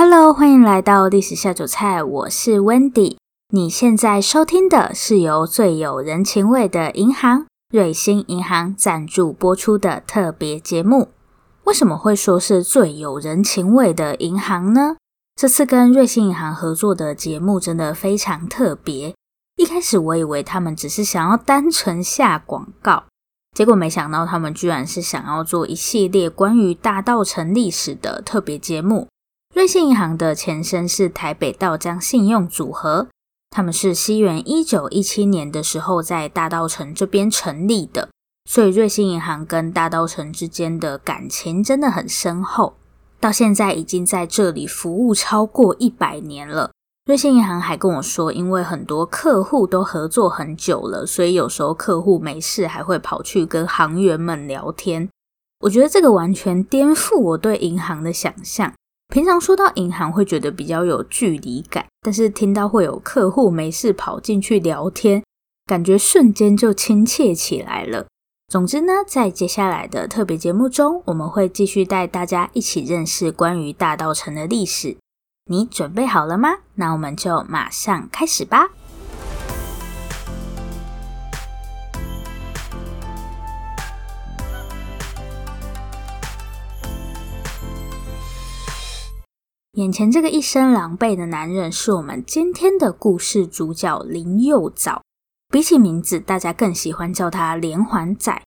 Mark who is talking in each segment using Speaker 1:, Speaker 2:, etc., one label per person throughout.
Speaker 1: Hello，欢迎来到历史下酒菜，我是 Wendy。你现在收听的是由最有人情味的银行——瑞信银行赞助播出的特别节目。为什么会说是最有人情味的银行呢？这次跟瑞信银行合作的节目真的非常特别。一开始我以为他们只是想要单纯下广告，结果没想到他们居然是想要做一系列关于大稻城历史的特别节目。瑞信银行的前身是台北道江信用组合，他们是西元一九一七年的时候在大稻城这边成立的，所以瑞信银行跟大稻城之间的感情真的很深厚，到现在已经在这里服务超过一百年了。瑞信银行还跟我说，因为很多客户都合作很久了，所以有时候客户没事还会跑去跟行员们聊天。我觉得这个完全颠覆我对银行的想象。平常说到银行会觉得比较有距离感，但是听到会有客户没事跑进去聊天，感觉瞬间就亲切起来了。总之呢，在接下来的特别节目中，我们会继续带大家一起认识关于大道城的历史。你准备好了吗？那我们就马上开始吧。眼前这个一身狼狈的男人，是我们今天的故事主角林右藻。比起名字，大家更喜欢叫他连环仔。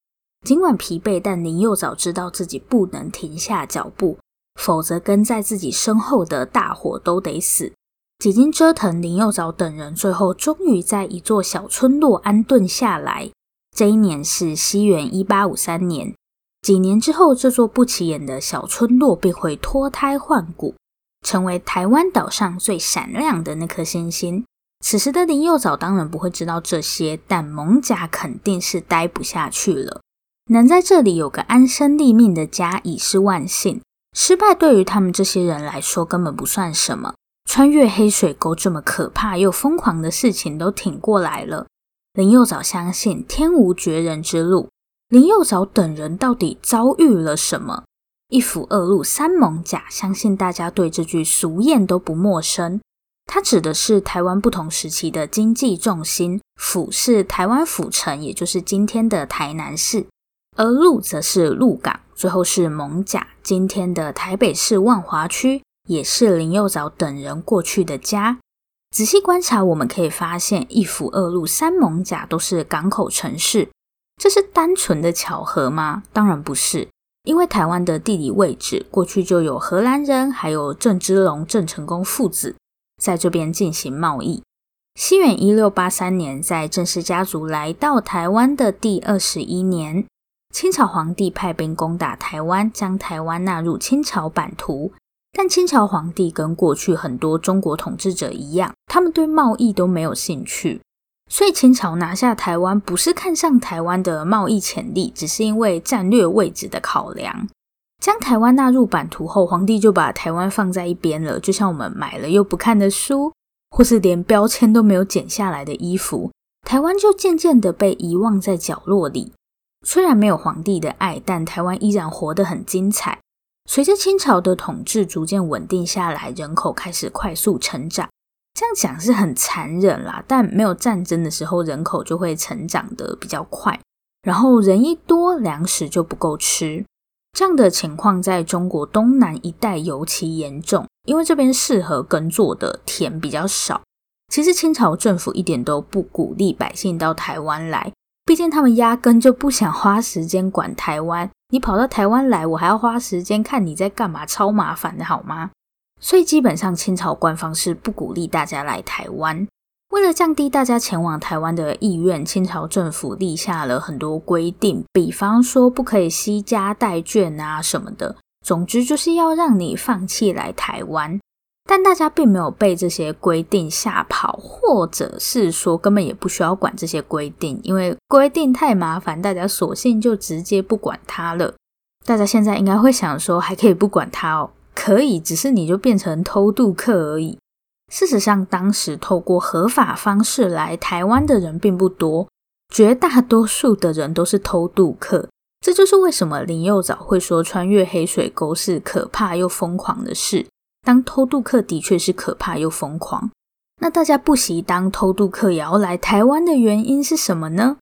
Speaker 1: 尽管疲惫，但林右藻知道自己不能停下脚步。否则，跟在自己身后的大伙都得死。几经折腾，林右藻等人最后终于在一座小村落安顿下来。这一年是西元一八五三年。几年之后，这座不起眼的小村落便会脱胎换骨，成为台湾岛上最闪亮的那颗星星。此时的林佑藻当然不会知道这些，但蒙甲肯定是待不下去了。能在这里有个安身立命的家，已是万幸。失败对于他们这些人来说根本不算什么。穿越黑水沟这么可怕又疯狂的事情都挺过来了。林佑藻相信天无绝人之路。林佑藻等人到底遭遇了什么？一府二鹿三艋舺，相信大家对这句俗谚都不陌生。它指的是台湾不同时期的经济重心。府是台湾府城，也就是今天的台南市。而鹿则是鹿港，最后是艋舺，今天的台北市万华区，也是林右藻等人过去的家。仔细观察，我们可以发现，一府二鹿三艋舺都是港口城市，这是单纯的巧合吗？当然不是，因为台湾的地理位置，过去就有荷兰人，还有郑芝龙、郑成功父子在这边进行贸易。西元一六八三年，在郑氏家族来到台湾的第二十一年。清朝皇帝派兵攻打台湾，将台湾纳入清朝版图。但清朝皇帝跟过去很多中国统治者一样，他们对贸易都没有兴趣。所以清朝拿下台湾，不是看上台湾的贸易潜力，只是因为战略位置的考量。将台湾纳入版图后，皇帝就把台湾放在一边了，就像我们买了又不看的书，或是连标签都没有剪下来的衣服，台湾就渐渐的被遗忘在角落里。虽然没有皇帝的爱，但台湾依然活得很精彩。随着清朝的统治逐渐稳定下来，人口开始快速成长。这样讲是很残忍啦，但没有战争的时候，人口就会成长得比较快。然后人一多，粮食就不够吃。这样的情况在中国东南一带尤其严重，因为这边适合耕作的田比较少。其实清朝政府一点都不鼓励百姓到台湾来。毕竟他们压根就不想花时间管台湾，你跑到台湾来，我还要花时间看你在干嘛，超麻烦的好吗？所以基本上清朝官方是不鼓励大家来台湾。为了降低大家前往台湾的意愿，清朝政府立下了很多规定，比方说不可以携家带眷啊什么的，总之就是要让你放弃来台湾。但大家并没有被这些规定吓跑，或者是说根本也不需要管这些规定，因为规定太麻烦，大家索性就直接不管它了。大家现在应该会想说，还可以不管它哦？可以，只是你就变成偷渡客而已。事实上，当时透过合法方式来台湾的人并不多，绝大多数的人都是偷渡客。这就是为什么林右藻会说穿越黑水沟是可怕又疯狂的事。当偷渡客的确是可怕又疯狂。那大家不惜当偷渡客也要来台湾的原因是什么呢？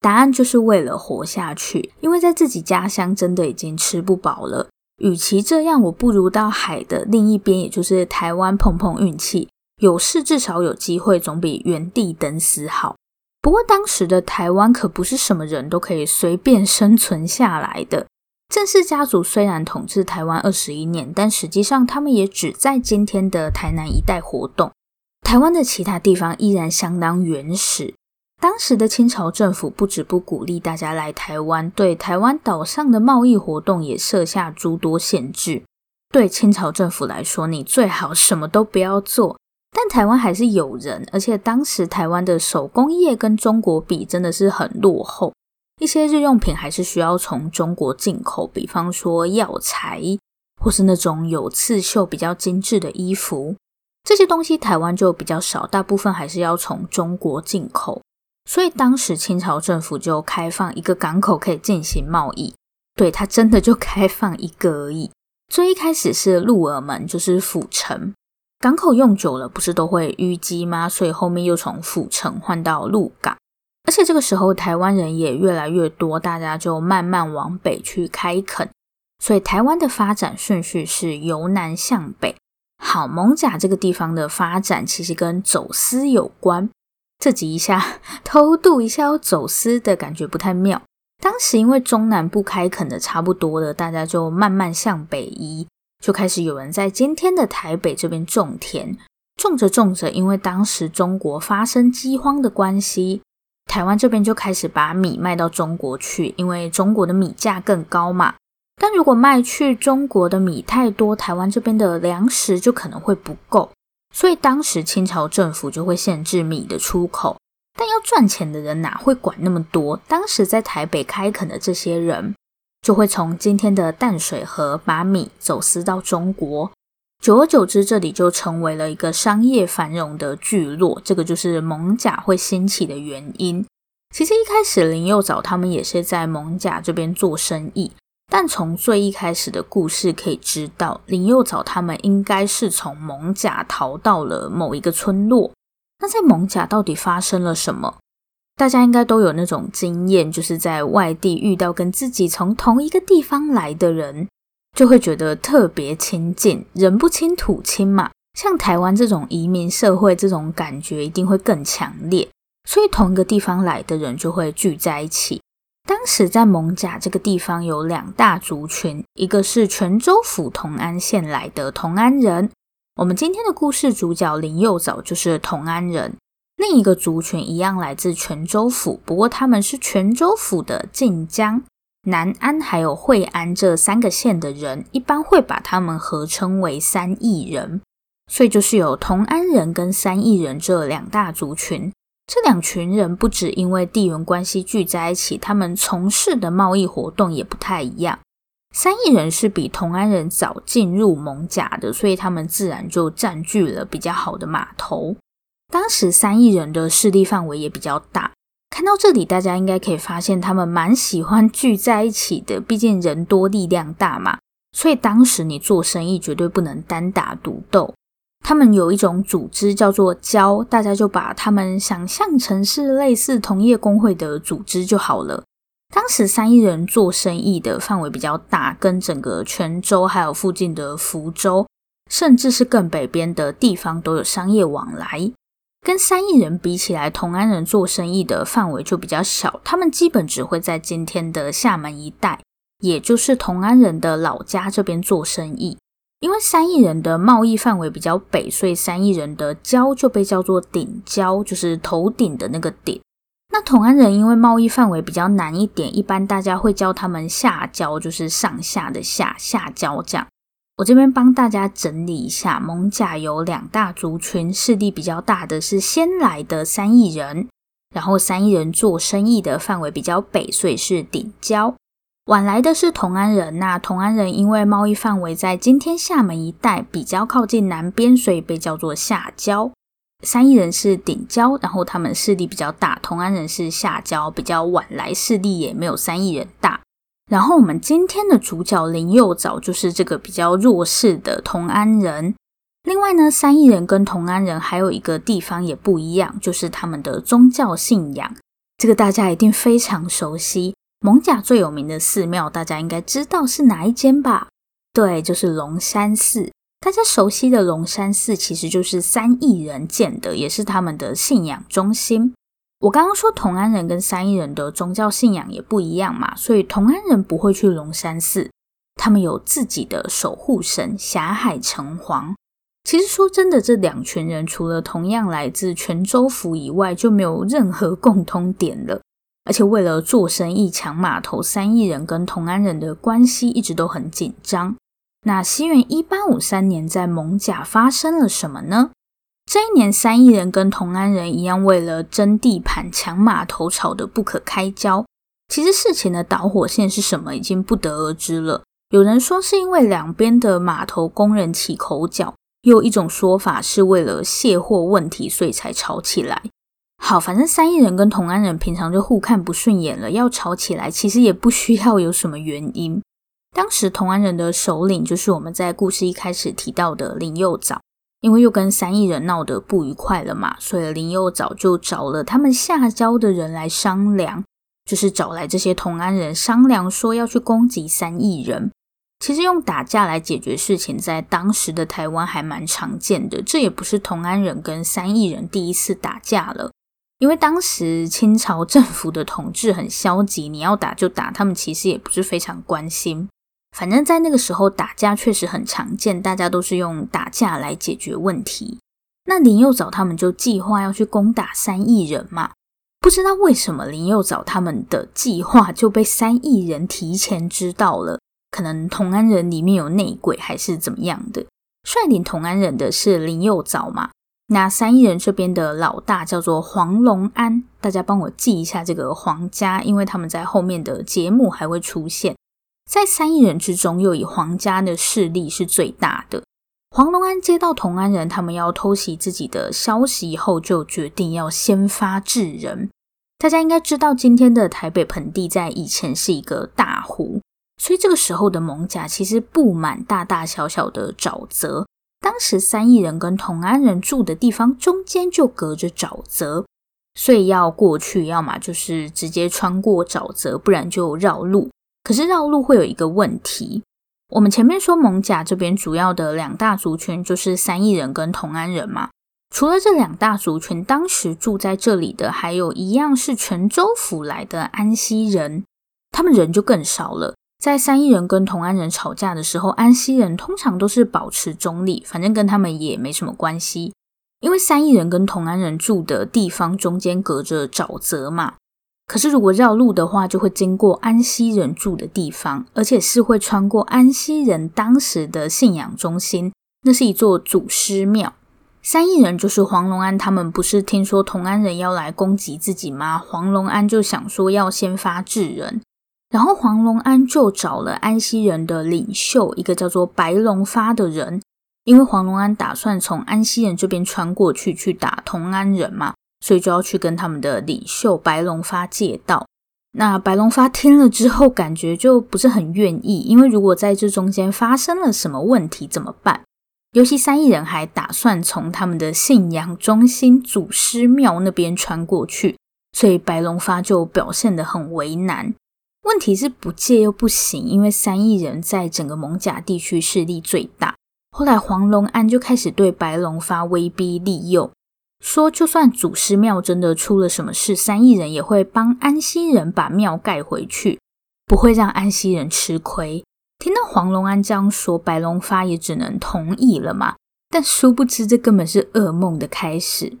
Speaker 1: 答案就是为了活下去，因为在自己家乡真的已经吃不饱了。与其这样，我不如到海的另一边，也就是台湾碰碰运气，有事至少有机会，总比原地等死好。不过当时的台湾可不是什么人都可以随便生存下来的。郑氏家族虽然统治台湾二十一年，但实际上他们也只在今天的台南一带活动。台湾的其他地方依然相当原始。当时的清朝政府不止不鼓励大家来台湾，对台湾岛上的贸易活动也设下诸多限制。对清朝政府来说，你最好什么都不要做。但台湾还是有人，而且当时台湾的手工业跟中国比真的是很落后，一些日用品还是需要从中国进口，比方说药材，或是那种有刺绣比较精致的衣服，这些东西台湾就比较少，大部分还是要从中国进口。所以当时清朝政府就开放一个港口可以进行贸易，对，它真的就开放一个而已。最一开始是鹿耳门，就是府城港口用久了，不是都会淤积吗？所以后面又从府城换到鹿港，而且这个时候台湾人也越来越多，大家就慢慢往北去开垦，所以台湾的发展顺序是由南向北。好，艋舺这个地方的发展其实跟走私有关。这集一下 偷渡一下要走私的感觉不太妙。当时因为中南部开垦的差不多了，大家就慢慢向北移，就开始有人在今天的台北这边种田。种着种着，因为当时中国发生饥荒的关系，台湾这边就开始把米卖到中国去，因为中国的米价更高嘛。但如果卖去中国的米太多，台湾这边的粮食就可能会不够。所以当时清朝政府就会限制米的出口，但要赚钱的人哪会管那么多？当时在台北开垦的这些人，就会从今天的淡水河把米走私到中国。久而久之，这里就成为了一个商业繁荣的聚落。这个就是艋舺会兴起的原因。其实一开始林佑藻他们也是在艋舺这边做生意。但从最一开始的故事可以知道，林右藻他们应该是从蒙甲逃到了某一个村落。那在蒙甲到底发生了什么？大家应该都有那种经验，就是在外地遇到跟自己从同一个地方来的人，就会觉得特别亲近，人不亲土亲嘛。像台湾这种移民社会，这种感觉一定会更强烈，所以同一个地方来的人就会聚在一起。当时在艋舺这个地方有两大族群，一个是泉州府同安县来的同安人，我们今天的故事主角林右藻就是同安人；另一个族群一样来自泉州府，不过他们是泉州府的晋江、南安还有惠安这三个县的人，一般会把他们合称为三义人，所以就是有同安人跟三义人这两大族群。这两群人不只因为地缘关系聚在一起，他们从事的贸易活动也不太一样。三亿人是比同安人早进入艋舺的，所以他们自然就占据了比较好的码头。当时三亿人的势力范围也比较大。看到这里，大家应该可以发现，他们蛮喜欢聚在一起的，毕竟人多力量大嘛。所以当时你做生意绝对不能单打独斗。他们有一种组织叫做交，大家就把他们想象成是类似同业公会的组织就好了。当时三义人做生意的范围比较大，跟整个泉州还有附近的福州，甚至是更北边的地方都有商业往来。跟三义人比起来，同安人做生意的范围就比较小，他们基本只会在今天的厦门一带，也就是同安人的老家这边做生意。因为三义人的贸易范围比较北，所以三义人的交就被叫做顶交，就是头顶的那个顶。那同安人因为贸易范围比较南一点，一般大家会叫他们下交，就是上下的下下交这样。我这边帮大家整理一下，艋舺有两大族群，势力比较大的是先来的三义人，然后三义人做生意的范围比较北，所以是顶交。晚来的是同安人，那同安人因为贸易范围在今天厦门一带比较靠近南边，所以被叫做下郊。三义人是顶郊，然后他们势力比较大。同安人是下郊，比较晚来，势力也没有三义人大。然后我们今天的主角林右藻就是这个比较弱势的同安人。另外呢，三义人跟同安人还有一个地方也不一样，就是他们的宗教信仰。这个大家一定非常熟悉。蒙甲最有名的寺庙，大家应该知道是哪一间吧？对，就是龙山寺。大家熟悉的龙山寺，其实就是三亿人建的，也是他们的信仰中心。我刚刚说同安人跟三亿人的宗教信仰也不一样嘛，所以同安人不会去龙山寺，他们有自己的守护神霞海城隍。其实说真的，这两群人除了同样来自泉州府以外，就没有任何共通点了。而且为了做生意抢码头，三亿人跟同安人的关系一直都很紧张。那西元一八五三年，在艋甲发生了什么呢？这一年，三亿人跟同安人一样，为了争地盘、抢码头，吵得不可开交。其实事情的导火线是什么，已经不得而知了。有人说是因为两边的码头工人起口角，又有一种说法是为了卸货问题，所以才吵起来。好，反正三义人跟同安人平常就互看不顺眼了，要吵起来，其实也不需要有什么原因。当时同安人的首领就是我们在故事一开始提到的林右藻，因为又跟三义人闹得不愉快了嘛，所以林右藻就找了他们下交的人来商量，就是找来这些同安人商量说要去攻击三义人。其实用打架来解决事情，在当时的台湾还蛮常见的，这也不是同安人跟三义人第一次打架了，因为当时清朝政府的统治很消极，你要打就打，他们其实也不是非常关心。反正，在那个时候打架确实很常见，大家都是用打架来解决问题。那林右藻他们就计划要去攻打三义人嘛，不知道为什么林右藻他们的计划就被三义人提前知道了，可能同安人里面有内鬼还是怎么样的。率领同安人的是林右藻嘛，那三义人这边的老大叫做黄龙安，大家帮我记一下这个黄家，因为他们在后面的节目还会出现。在三义人之中，又以黄家的势力是最大的。黄龙安接到同安人他们要偷袭自己的消息以后，就决定要先发制人。大家应该知道，今天的台北盆地在以前是一个大湖，所以这个时候的艋舺其实布满大大小小的沼泽。当时三义人跟同安人住的地方中间就隔着沼泽，所以要过去，要么就是直接穿过沼泽，不然就绕路。可是绕路会有一个问题，我们前面说蒙甲这边主要的两大族群就是三义人跟同安人嘛。除了这两大族群，当时住在这里的还有一样是泉州府来的安溪人，他们人就更少了。在三义人跟同安人吵架的时候，安溪人通常都是保持中立，反正跟他们也没什么关系，因为三义人跟同安人住的地方中间隔着沼泽嘛。可是，如果绕路的话，就会经过安溪人住的地方，而且是会穿过安溪人当时的信仰中心，那是一座祖师庙。三义人就是黄龙安，他们不是听说同安人要来攻击自己吗？黄龙安就想说要先发制人，然后黄龙安就找了安溪人的领袖，一个叫做白龙发的人，因为黄龙安打算从安溪人这边穿过去去打同安人嘛。所以就要去跟他们的领袖白龙发借道。那白龙发听了之后，感觉就不是很愿意，因为如果在这中间发生了什么问题怎么办？尤其三义人还打算从他们的信仰中心祖师庙那边穿过去，所以白龙发就表现得很为难。问题是不借又不行，因为三亿人在整个蒙甲地区势力最大。后来黄龙安就开始对白龙发威逼利诱。说，就算祖师庙真的出了什么事，三亿人也会帮安溪人把庙盖回去，不会让安溪人吃亏。听到黄龙安这样说，白龙发也只能同意了嘛。但殊不知，这根本是噩梦的开始。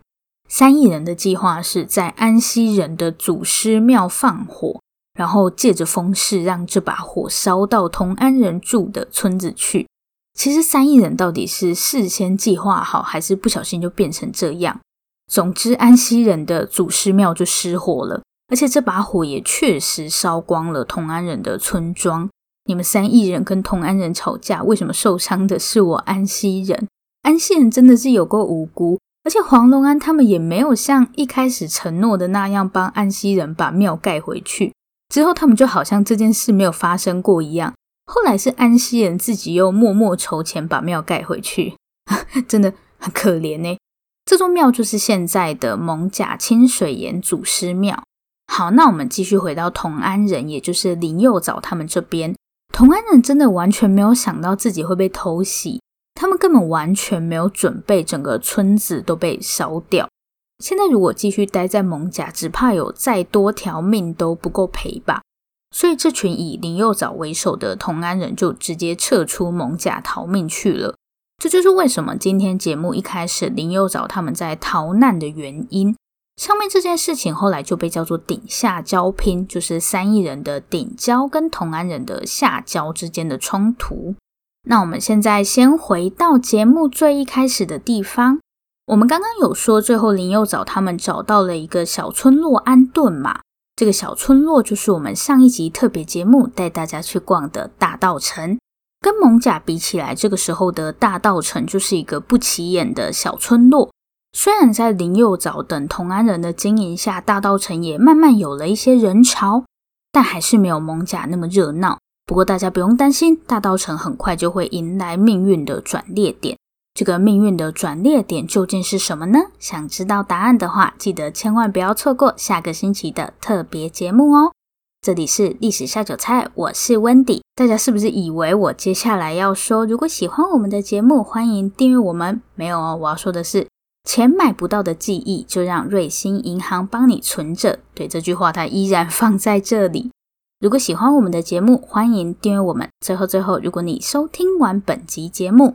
Speaker 1: 三亿人的计划是在安溪人的祖师庙放火，然后借着风势让这把火烧到同安人住的村子去。其实三义人到底是事先计划好，还是不小心就变成这样？总之，安溪人的祖师庙就失火了，而且这把火也确实烧光了同安人的村庄。你们三义人跟同安人吵架，为什么受伤的是我安溪人？安溪人真的是有够无辜，而且黄龙安他们也没有像一开始承诺的那样帮安溪人把庙盖回去。之后他们就好像这件事没有发生过一样。后来是安溪人自己又默默筹钱把庙盖回去。真的很可怜呢。这座庙就是现在的蒙甲清水岩祖师庙。好，那我们继续回到同安人，也就是林右藻他们这边。同安人真的完全没有想到自己会被偷袭，他们根本完全没有准备，整个村子都被烧掉。现在如果继续待在艋舺，只怕有再多条命都不够赔吧。所以这群以林右藻为首的同安人就直接撤出艋舺逃命去了。这就是为什么今天节目一开始林右藻他们在逃难的原因。上面这件事情后来就被叫做顶下交拼，就是三义人的顶交跟同安人的下交之间的冲突。那我们现在先回到节目最一开始的地方。我们刚刚有说，最后林右藻他们找到了一个小村落安顿嘛。这个小村落就是我们上一集特别节目带大家去逛的大稻城，跟蒙甲比起来，这个时候的大稻城就是一个不起眼的小村落。虽然在林右藻等同安人的经营下，大稻城也慢慢有了一些人潮，但还是没有蒙甲那么热闹。不过大家不用担心，大稻城很快就会迎来命运的转捩点。这个命运的转捩点究竟是什么呢？想知道答案的话，记得千万不要错过下个星期的特别节目哦！这里是历史下酒菜，我是温迪。大家是不是以为我接下来要说，如果喜欢我们的节目，欢迎订阅我们？没有哦，我要说的是，钱买不到的记忆，就让瑞星银行帮你存着。对，这句话它依然放在这里。如果喜欢我们的节目，欢迎订阅我们。最后最后，如果你收听完本集节目，